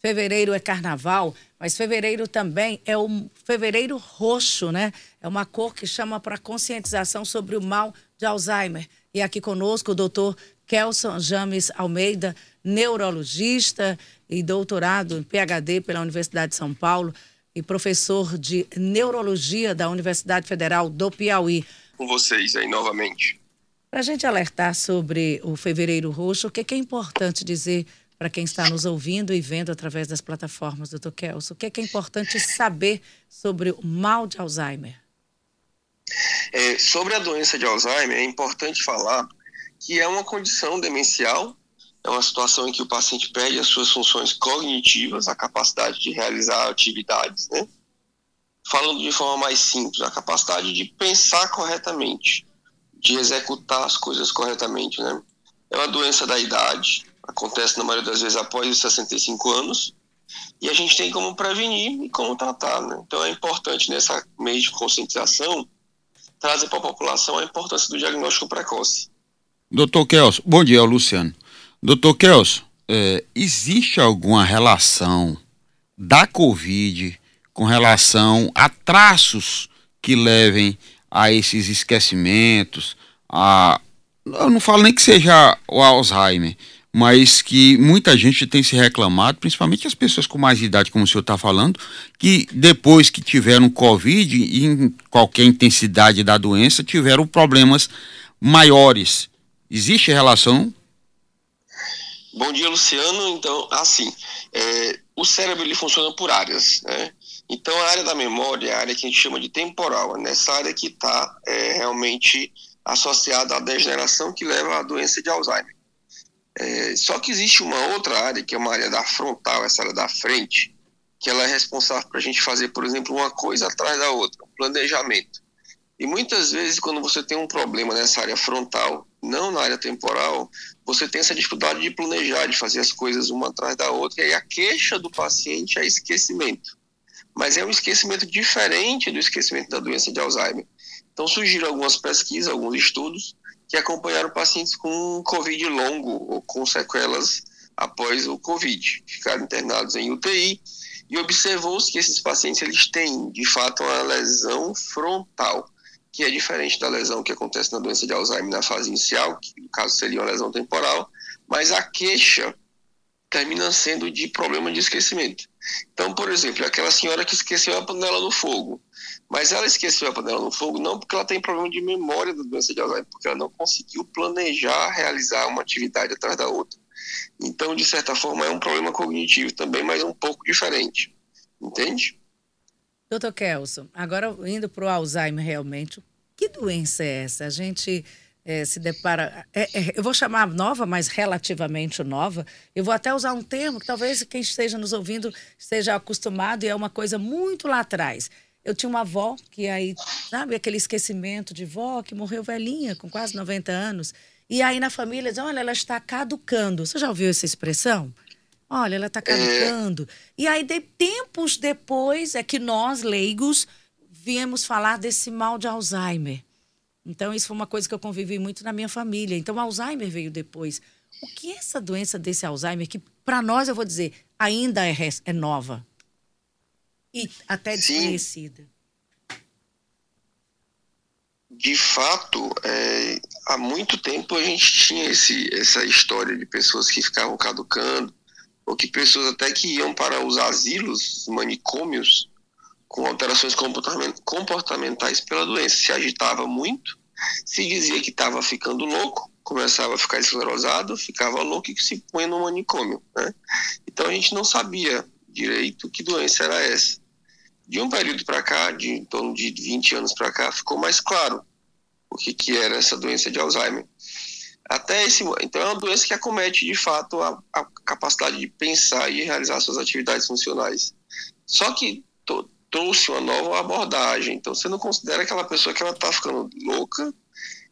fevereiro é carnaval, mas fevereiro também é o fevereiro roxo, né? É uma cor que chama para conscientização sobre o mal de Alzheimer. E aqui conosco o doutor Kelson James Almeida, neurologista e doutorado em PhD pela Universidade de São Paulo e professor de neurologia da Universidade Federal do Piauí. Com vocês aí novamente. Para a gente alertar sobre o Fevereiro Roxo, o que é, importante dizer para quem está nos ouvindo e vendo através das plataformas, doutor Kelso? O que é, importante saber sobre o mal de Alzheimer? É, sobre a doença de Alzheimer, é importante falar que é uma condição demencial, é uma situação em que o paciente perde as suas funções cognitivas, a capacidade de realizar atividades, né? Falando de forma mais simples, a capacidade de pensar corretamente, de executar as coisas corretamente, né? É uma doença da idade, acontece na maioria das vezes após os 65 anos, e a gente tem como prevenir e como tratar, né? Então é importante nessa meio de conscientização trazer para a população a importância do diagnóstico precoce. Doutor Kelso, bom dia, Luciano. Doutor Kelso, é, existe alguma relação da Covid com relação a traços que levem a esses esquecimentos, a eu não falo nem que seja o Alzheimer, mas que muita gente tem se reclamado, principalmente as pessoas com mais idade, como o senhor está falando, que depois que tiveram Covid, em qualquer intensidade da doença, tiveram problemas maiores. Existe relação? Bom dia, Luciano. Então, assim, é, o cérebro ele funciona por áreas, né? Então, a área da memória é a área que a gente chama de temporal, é nessa área que está é, realmente associada à degeneração que leva à doença de Alzheimer. É, só que existe uma outra área, que é uma área da frontal, essa área da frente, que ela é responsável para a gente fazer, por exemplo, uma coisa atrás da outra, um planejamento. E muitas vezes, quando você tem um problema nessa área frontal, não na área temporal, você tem essa dificuldade de planejar, de fazer as coisas uma atrás da outra, e aí a queixa do paciente é esquecimento mas é um esquecimento diferente do esquecimento da doença de Alzheimer. Então surgiram algumas pesquisas, alguns estudos que acompanharam pacientes com Covid longo ou com sequelas após o Covid, ficaram internados em UTI e observou-se que esses pacientes eles têm, de fato, uma lesão frontal, que é diferente da lesão que acontece na doença de Alzheimer na fase inicial, que no caso seria uma lesão temporal, mas a queixa termina sendo de problema de esquecimento. Então, por exemplo, aquela senhora que esqueceu a panela no fogo, mas ela esqueceu a panela no fogo não porque ela tem problema de memória da doença de Alzheimer, porque ela não conseguiu planejar realizar uma atividade atrás da outra. Então, de certa forma, é um problema cognitivo também, mas um pouco diferente. Entende? Doutor Kelson, agora indo para o Alzheimer realmente, que doença é essa? A gente é, se depara. É, é, eu vou chamar nova, mas relativamente nova. Eu vou até usar um termo que talvez quem esteja nos ouvindo esteja acostumado e é uma coisa muito lá atrás. Eu tinha uma avó que aí, sabe, aquele esquecimento de vó que morreu velhinha, com quase 90 anos. E aí na família diz: olha, ela está caducando. Você já ouviu essa expressão? Olha, ela está caducando. E aí, de, tempos depois, é que nós, leigos, viemos falar desse mal de Alzheimer. Então, isso foi uma coisa que eu convivi muito na minha família. Então, Alzheimer veio depois. O que é essa doença desse Alzheimer, que para nós, eu vou dizer, ainda é, é nova e até desconhecida? De fato, é, há muito tempo a gente tinha esse, essa história de pessoas que ficavam caducando, ou que pessoas até que iam para os asilos, manicômios, com alterações comportamentais pela doença. Se agitava muito, se dizia que estava ficando louco, começava a ficar esclerosado, ficava louco e se põe no manicômio. Né? Então a gente não sabia direito que doença era essa. De um período para cá, de em torno de 20 anos para cá, ficou mais claro o que, que era essa doença de Alzheimer. Até esse, então é uma doença que acomete de fato a, a capacidade de pensar e realizar suas atividades funcionais. Só que to, trouxe uma nova abordagem. Então você não considera aquela pessoa que ela está ficando louca,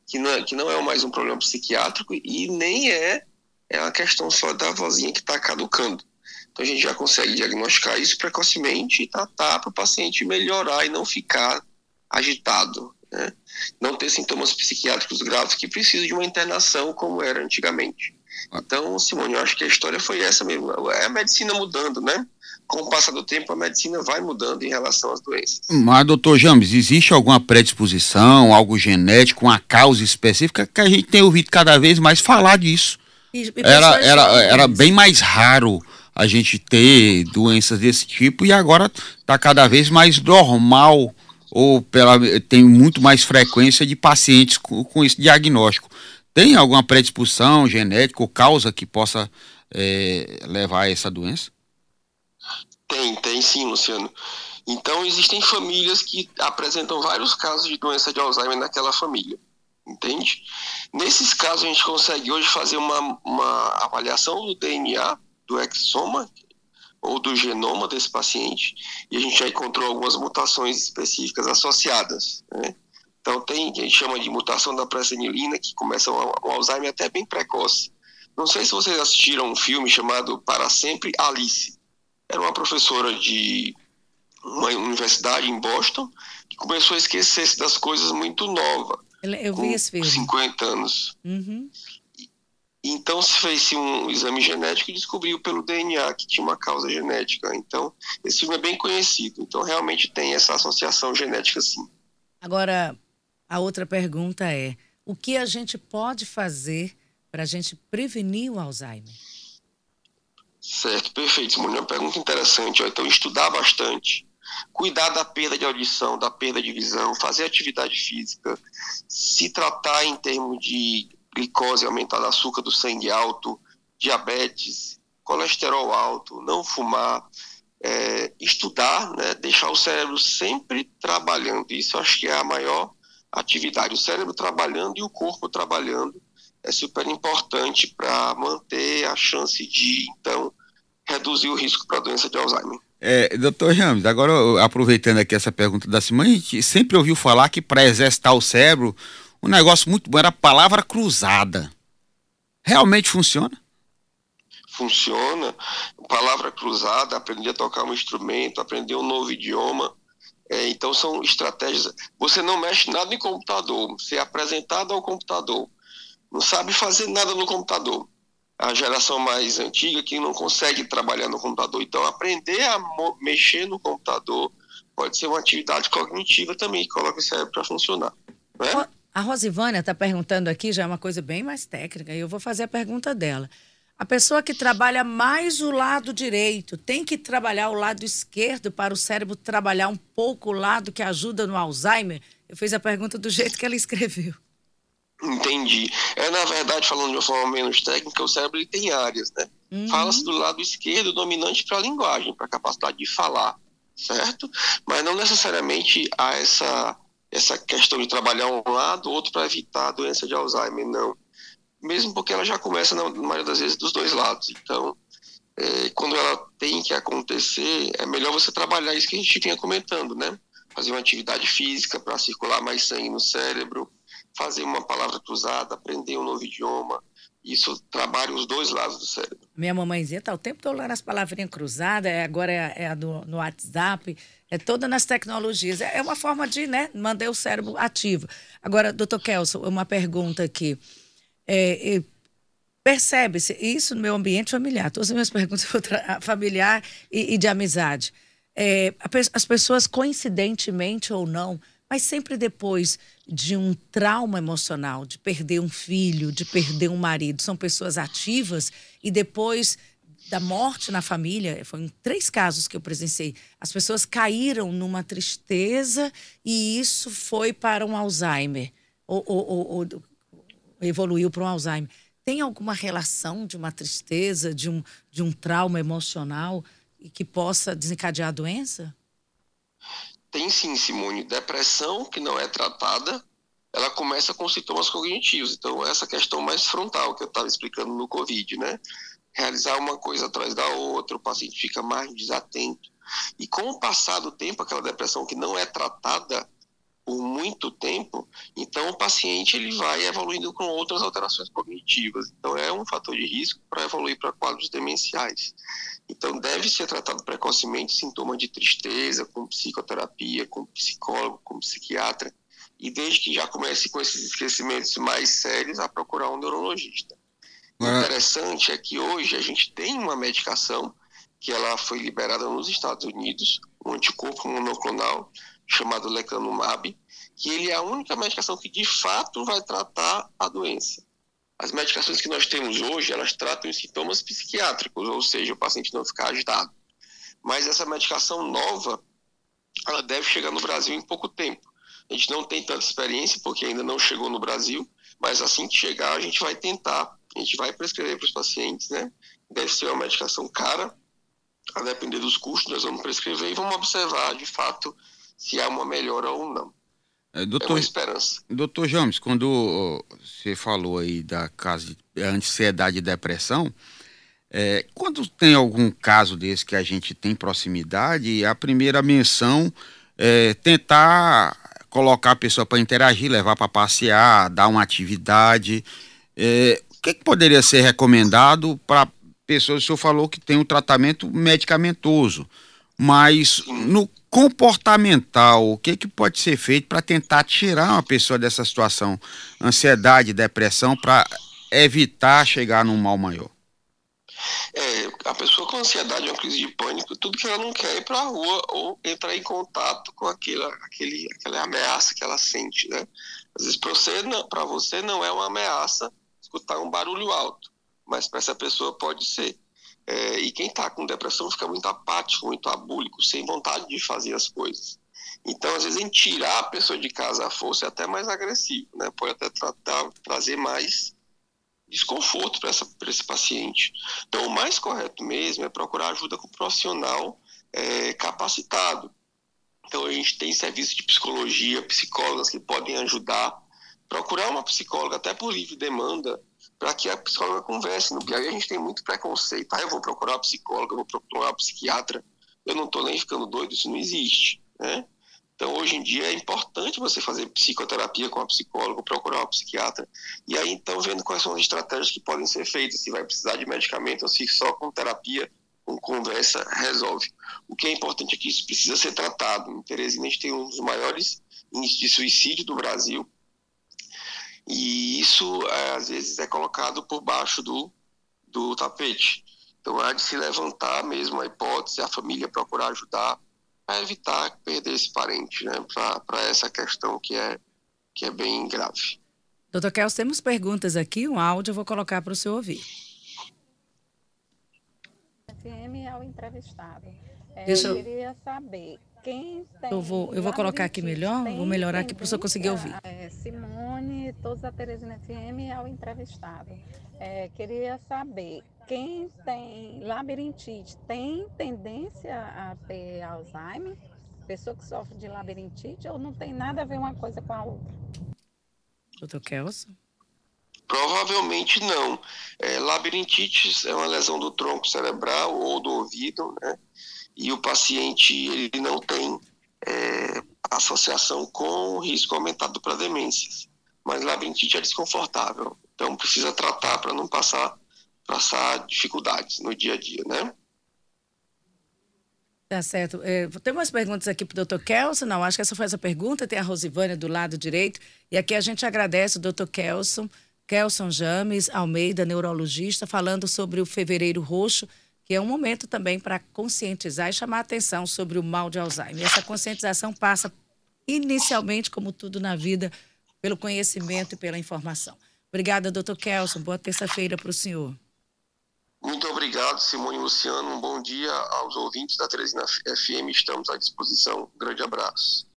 que não, é, que não é mais um problema psiquiátrico e nem é, é uma questão só da vozinha que está caducando. Então a gente já consegue diagnosticar isso precocemente e tratar para o paciente melhorar e não ficar agitado, né? não ter sintomas psiquiátricos graves que precisam de uma internação como era antigamente. Então, Simone, eu acho que a história foi essa mesmo. É a medicina mudando, né? Com o passar do tempo, a medicina vai mudando em relação às doenças. Mas, doutor James, existe alguma predisposição, algo genético, uma causa específica que a gente tem ouvido cada vez mais falar disso? E, e era, era, era bem mais raro a gente ter doenças desse tipo e agora está cada vez mais normal ou pela, tem muito mais frequência de pacientes com, com esse diagnóstico. Tem alguma predisposição genética ou causa que possa é, levar a essa doença? Tem, tem sim, Luciano. Então, existem famílias que apresentam vários casos de doença de Alzheimer naquela família, entende? Nesses casos, a gente consegue hoje fazer uma, uma avaliação do DNA do exoma ou do genoma desse paciente e a gente já encontrou algumas mutações específicas associadas. Né? Então tem que a gente chama de mutação da pressenilina que começa um Alzheimer até bem precoce. Não sei se vocês assistiram um filme chamado Para Sempre Alice. Era uma professora de uma universidade em Boston que começou a esquecer-se das coisas muito nova. Eu vi esse filme. 50 anos. Uhum. Então se fez um exame genético e descobriu pelo DNA que tinha uma causa genética. Então esse filme é bem conhecido. Então realmente tem essa associação genética sim. Agora a outra pergunta é: o que a gente pode fazer para a gente prevenir o Alzheimer? Certo, perfeito, Simone. Uma pergunta interessante. Então estudar bastante, cuidar da perda de audição, da perda de visão, fazer atividade física, se tratar em termos de glicose aumentada, açúcar do sangue alto, diabetes, colesterol alto, não fumar, é, estudar, né, deixar o cérebro sempre trabalhando. Isso acho que é a maior atividade. O cérebro trabalhando e o corpo trabalhando é super importante para manter a chance de, então, reduzir o risco para a doença de Alzheimer. É, doutor James, agora aproveitando aqui essa pergunta da Simone, a gente sempre ouviu falar que para exercitar o cérebro, um negócio muito bom era a palavra cruzada. Realmente funciona? Funciona. Palavra cruzada, aprender a tocar um instrumento, aprender um novo idioma. É, então são estratégias. Você não mexe nada em computador, você é apresentado ao computador. Não sabe fazer nada no computador. A geração mais antiga que não consegue trabalhar no computador. Então, aprender a mexer no computador pode ser uma atividade cognitiva também, que coloca o cérebro para funcionar. Né? A Rosivânia está perguntando aqui, já é uma coisa bem mais técnica, e eu vou fazer a pergunta dela. A pessoa que trabalha mais o lado direito tem que trabalhar o lado esquerdo para o cérebro trabalhar um pouco o lado que ajuda no Alzheimer? Eu fiz a pergunta do jeito que ela escreveu. Entendi. É, na verdade, falando de uma forma menos técnica, o cérebro ele tem áreas, né? Uhum. Fala-se do lado esquerdo dominante para a linguagem, para a capacidade de falar, certo? Mas não necessariamente há essa essa questão de trabalhar um lado, outro para evitar a doença de Alzheimer, não. Mesmo porque ela já começa, na maioria das vezes, dos dois lados. Então, é, quando ela tem que acontecer, é melhor você trabalhar isso que a gente vinha comentando, né? Fazer uma atividade física para circular mais sangue no cérebro, fazer uma palavra cruzada, aprender um novo idioma. Isso trabalha os dois lados do cérebro. Minha mamãezinha está o tempo todo lá nas palavrinhas cruzadas, é, agora é, é do, no WhatsApp. É toda nas tecnologias. É, é uma forma de né, manter o cérebro ativo. Agora, doutor Kelson, uma pergunta aqui. É, Percebe-se isso no meu ambiente familiar. Todas as minhas perguntas familiar e, e, de amizade. É, as pessoas, coincidentemente ou não, mas sempre depois de um trauma emocional, de perder um filho, de perder um marido, são pessoas ativas e depois da morte na família, foi em três casos que eu presenciei. As pessoas caíram numa tristeza e isso foi para um Alzheimer, ou, ou, ou, ou evoluiu para um Alzheimer. Tem alguma relação de uma tristeza, de um, de um trauma emocional que possa desencadear a doença? Tem sim, Simone. Depressão que não é tratada, ela começa com sintomas cognitivos. Então, essa questão mais frontal que eu estava explicando no Covid, né? realizar uma coisa atrás da outra, o paciente fica mais desatento. E com o passar do tempo, aquela depressão que não é tratada por muito tempo, então o paciente ele vai evoluindo com outras alterações cognitivas. Então é um fator de risco para evoluir para quadros demenciais. Então deve ser tratado precocemente sintoma de tristeza, com psicoterapia, com psicólogo, com psiquiatra, e desde que já comece com esses esquecimentos mais sérios, a procurar um neurologista. O interessante é que hoje a gente tem uma medicação que ela foi liberada nos Estados Unidos, um anticorpo monoclonal chamado lecanumab, que ele é a única medicação que de fato vai tratar a doença. As medicações que nós temos hoje, elas tratam os sintomas psiquiátricos, ou seja, o paciente não ficar agitado. Mas essa medicação nova, ela deve chegar no Brasil em pouco tempo. A gente não tem tanta experiência porque ainda não chegou no Brasil, mas assim que chegar a gente vai tentar, a gente vai prescrever para os pacientes, né? Deve ser uma medicação cara, a depender dos custos, nós vamos prescrever e vamos observar de fato se há uma melhora ou não. É, doutor, é uma esperança. Doutor James, quando você falou aí da casa de ansiedade e depressão, é, quando tem algum caso desse que a gente tem proximidade, a primeira menção é tentar colocar a pessoa para interagir, levar para passear, dar uma atividade. É, o que, que, poderia ser recomendado para pessoas? O senhor falou que tem um tratamento medicamentoso, mas no comportamental, o que, que pode ser feito para tentar tirar uma pessoa dessa situação, ansiedade, depressão, para evitar chegar num mal maior? É, a pessoa com ansiedade, uma crise de pânico, tudo que ela não quer é ir para a rua ou entrar em contato com aquele, aquele, aquela ameaça que ela sente, né? Às vezes para você, não, você não é uma ameaça escutar um barulho alto, mas para essa pessoa pode ser. É, e quem está com depressão fica muito apático, muito abúlico, sem vontade de fazer as coisas. Então, às vezes, em tirar a pessoa de casa à força é até mais agressivo, né? Pode até tratar, trazer mais desconforto para esse paciente. Então, o mais correto mesmo é procurar ajuda com um profissional é, capacitado. Então, a gente tem serviço de psicologia, psicólogas que podem ajudar. Procurar uma psicóloga, até por livre demanda, para que a psicóloga converse. No Piauí a gente tem muito preconceito. Ah, eu vou procurar uma psicóloga, eu vou procurar uma psiquiatra. Eu não estou nem ficando doido, isso não existe. Né? Então, hoje em dia, é importante você fazer psicoterapia com a psicóloga, procurar uma psiquiatra. E aí, então, vendo quais são as estratégias que podem ser feitas, se vai precisar de medicamento ou se só com terapia, com conversa, resolve. O que é importante é que isso precisa ser tratado. Em Teresina, a gente tem um dos maiores índices de suicídio do Brasil. E isso, é, às vezes, é colocado por baixo do, do tapete. Então, há de se levantar mesmo a hipótese, a família procurar ajudar para evitar perder esse parente, né? Para essa questão que é, que é bem grave. Doutor Kels, temos perguntas aqui, um áudio eu vou colocar para o senhor ouvir. FM é o entrevistado. É, eu... queria saber. Eu vou, eu vou colocar aqui melhor, vou melhorar aqui para o senhor conseguir ouvir. É, Simone, todos a Teresina FM é o entrevistado. É, queria saber quem tem labirintite tem tendência a ter Alzheimer? Pessoa que sofre de labirintite ou não tem nada a ver uma coisa com a outra? Doutor Kelson? Provavelmente não. É, labirintite é uma lesão do tronco cerebral ou do ouvido, né? E o paciente ele não tem é, associação com o risco aumentado para demências. Mas labirintite é desconfortável, então precisa tratar para não passar passar dificuldades no dia a dia, né? Tá certo. É, tem umas perguntas aqui para o doutor Kelson. Não, acho que essa foi essa pergunta. Tem a Rosivânia do lado direito. E aqui a gente agradece o doutor Kelson, Kelson James Almeida, neurologista, falando sobre o Fevereiro Roxo, que é um momento também para conscientizar e chamar a atenção sobre o mal de Alzheimer. Essa conscientização passa inicialmente, como tudo na vida, pelo conhecimento e pela informação. Obrigada, doutor Kelson. Boa terça-feira para o senhor. Muito obrigado, Simone e Luciano. Um bom dia aos ouvintes da Teresina FM. Estamos à disposição. Um grande abraço.